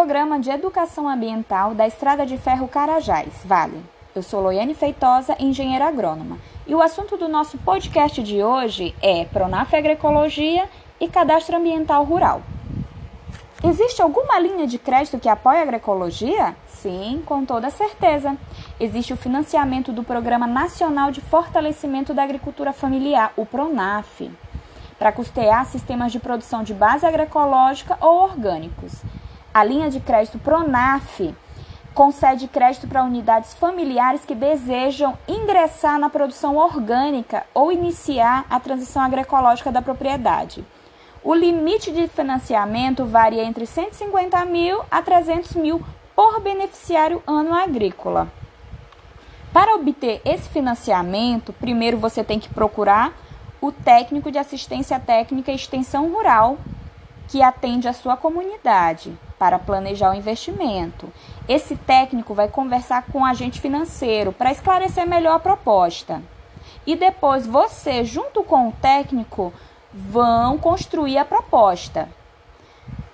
Programa de Educação Ambiental da Estrada de Ferro Carajás, Vale. Eu sou Loiane Feitosa, engenheira agrônoma, e o assunto do nosso podcast de hoje é Pronaf Agroecologia e Cadastro Ambiental Rural. Existe alguma linha de crédito que apoie a agroecologia? Sim, com toda certeza. Existe o financiamento do Programa Nacional de Fortalecimento da Agricultura Familiar, o PRONAF, para custear sistemas de produção de base agroecológica ou orgânicos. A linha de crédito PRONAF concede crédito para unidades familiares que desejam ingressar na produção orgânica ou iniciar a transição agroecológica da propriedade. O limite de financiamento varia entre 150 mil a 300 mil por beneficiário ano agrícola. Para obter esse financiamento, primeiro você tem que procurar o técnico de assistência técnica e extensão rural que atende a sua comunidade para planejar o investimento. Esse técnico vai conversar com o agente financeiro para esclarecer melhor a proposta. E depois você, junto com o técnico, vão construir a proposta.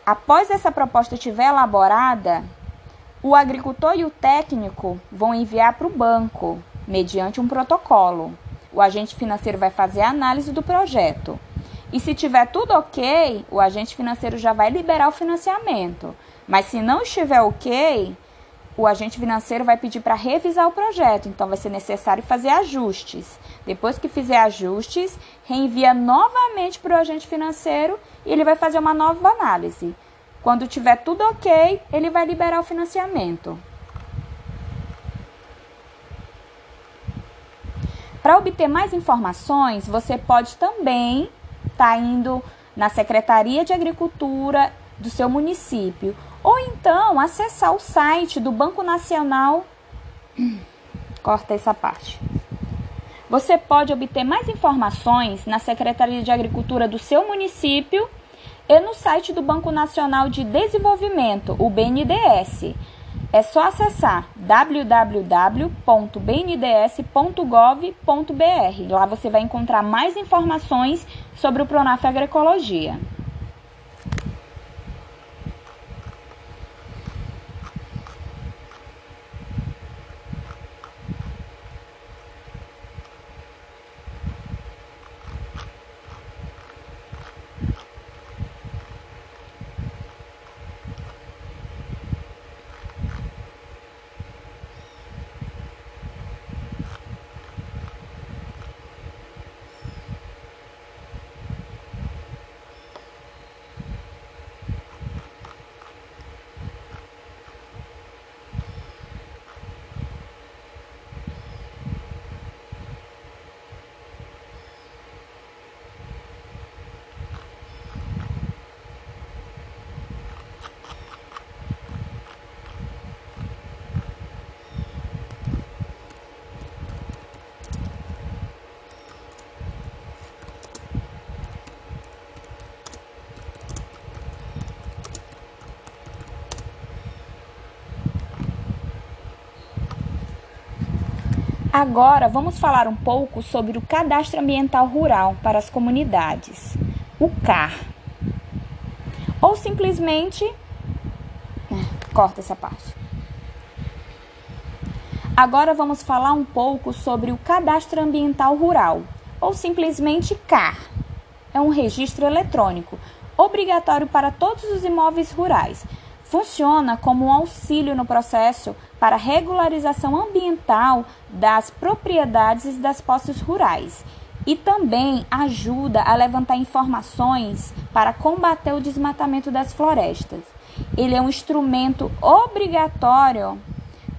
Após essa proposta estiver elaborada, o agricultor e o técnico vão enviar para o banco, mediante um protocolo. O agente financeiro vai fazer a análise do projeto. E se tiver tudo ok, o agente financeiro já vai liberar o financiamento. Mas se não estiver ok, o agente financeiro vai pedir para revisar o projeto, então vai ser necessário fazer ajustes. Depois que fizer ajustes, reenvia novamente para o agente financeiro e ele vai fazer uma nova análise. Quando tiver tudo ok, ele vai liberar o financiamento. Para obter mais informações, você pode também estar tá indo na Secretaria de Agricultura do seu município ou então acessar o site do Banco Nacional. Corta essa parte. Você pode obter mais informações na Secretaria de Agricultura do seu município e no site do Banco Nacional de Desenvolvimento, o BNDES. É só acessar www.bnds.gov.br. Lá você vai encontrar mais informações sobre o Pronaf Agroecologia. Agora vamos falar um pouco sobre o Cadastro Ambiental Rural para as Comunidades, o CAR. Ou simplesmente. Né, corta essa parte. Agora vamos falar um pouco sobre o Cadastro Ambiental Rural, ou simplesmente CAR. É um registro eletrônico obrigatório para todos os imóveis rurais funciona como um auxílio no processo para regularização ambiental das propriedades das posses rurais e também ajuda a levantar informações para combater o desmatamento das florestas. Ele é um instrumento obrigatório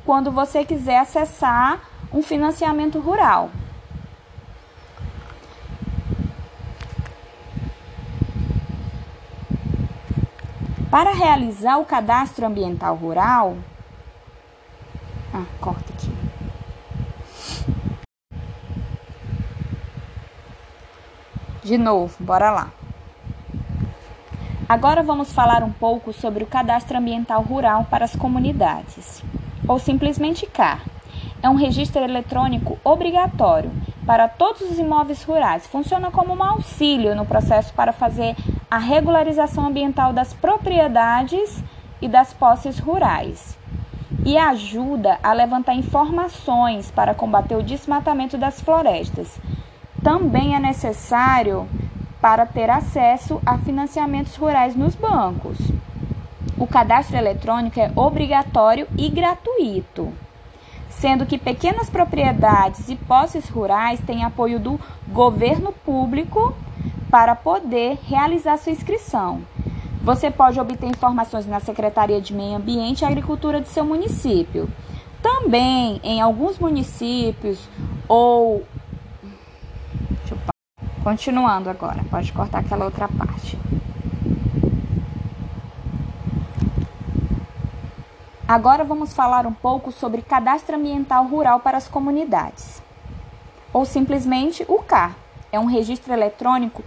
quando você quiser acessar um financiamento rural. Para realizar o cadastro ambiental rural, ah, corta aqui. De novo, bora lá. Agora vamos falar um pouco sobre o cadastro ambiental rural para as comunidades, ou simplesmente CAR. É um registro eletrônico obrigatório para todos os imóveis rurais. Funciona como um auxílio no processo para fazer a regularização ambiental das propriedades e das posses rurais. E ajuda a levantar informações para combater o desmatamento das florestas. Também é necessário para ter acesso a financiamentos rurais nos bancos. O cadastro eletrônico é obrigatório e gratuito, sendo que pequenas propriedades e posses rurais têm apoio do governo público para poder realizar sua inscrição. Você pode obter informações na Secretaria de Meio Ambiente e Agricultura de seu município. Também em alguns municípios ou Continuando agora, pode cortar aquela outra parte. Agora vamos falar um pouco sobre cadastro ambiental rural para as comunidades, ou simplesmente o CAR. É um registro eletrônico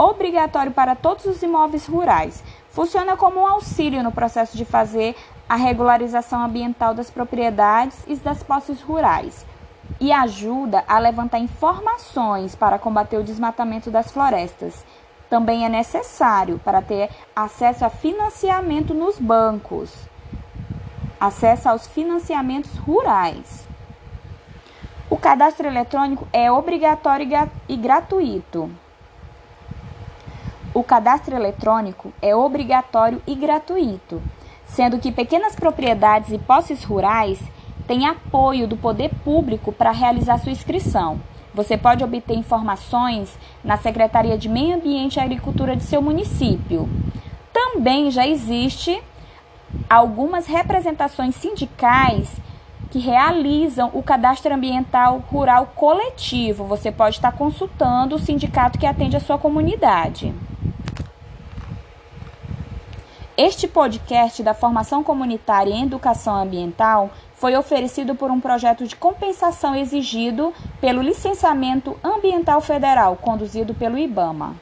obrigatório para todos os imóveis rurais. Funciona como um auxílio no processo de fazer a regularização ambiental das propriedades e das posses rurais e ajuda a levantar informações para combater o desmatamento das florestas. Também é necessário para ter acesso a financiamento nos bancos, acesso aos financiamentos rurais. O cadastro eletrônico é obrigatório e gratuito. O cadastro eletrônico é obrigatório e gratuito, sendo que pequenas propriedades e posses rurais tem apoio do poder público para realizar sua inscrição. Você pode obter informações na Secretaria de Meio Ambiente e Agricultura de seu município. Também já existe algumas representações sindicais que realizam o cadastro ambiental rural coletivo. Você pode estar consultando o sindicato que atende a sua comunidade. Este podcast da Formação Comunitária em Educação Ambiental foi oferecido por um projeto de compensação exigido pelo Licenciamento Ambiental Federal, conduzido pelo IBAMA.